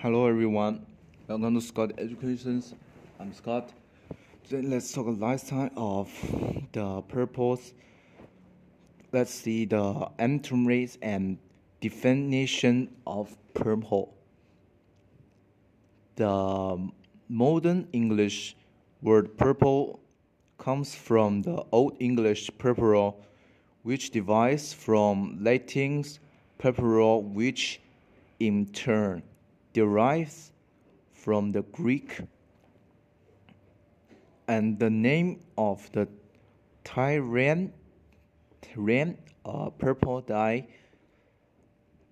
Hello everyone, welcome to Scott Educations. I'm Scott. Today let's talk last time of the purpose. Let's see the rates and definition of purple. The modern English word purple comes from the Old English purpura, which derives from Latin's purpura, which in turn derives from the Greek and the name of the Tyrian, Tyrian uh, purple dye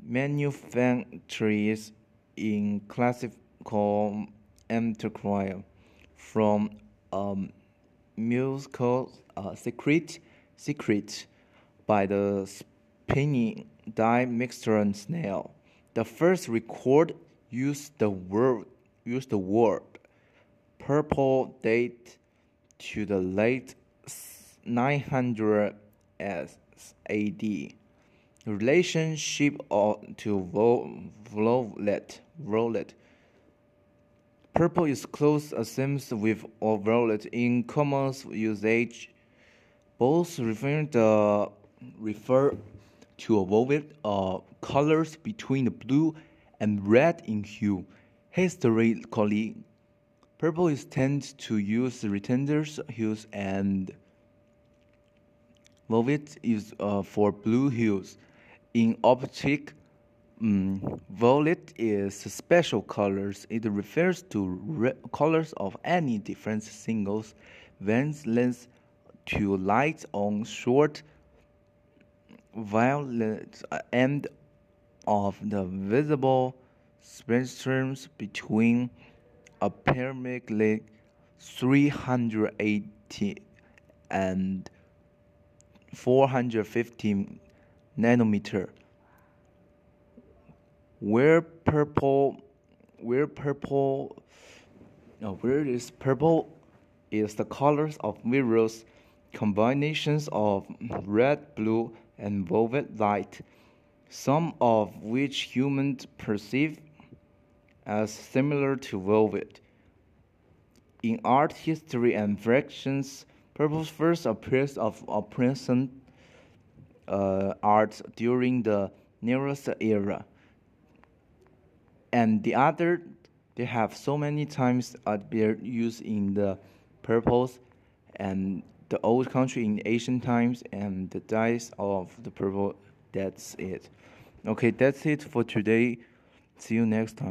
manufacturers in classical antiquarian from um, musical uh, secret secret by the spinning dye murex snail. The first record used the word used the word purple date to the late 900 AD. Relationship or to violet, violet. Purple is close associated with violet in common usage. Both refer the refer to a violet uh, colors between the blue and red in hue. Historically, purple is tend to use retenders hues and violet is uh, for blue hues. In optic, um, violet is special colors. It refers to colors of any different singles wavelengths to light on short violet end of the visible spectrums between approximately 380 and 450 nanometer. Where purple, where purple, no, where is purple is the colors of various combinations of red, blue, and violet light some of which humans perceive as similar to velvet. In art history and fractions, purple first appears of present uh, art during the Nearest era, and the other they have so many times appeared used in the purples and the old country in ancient times and the dyes of the purple that's it. Okay, that's it for today. See you next time.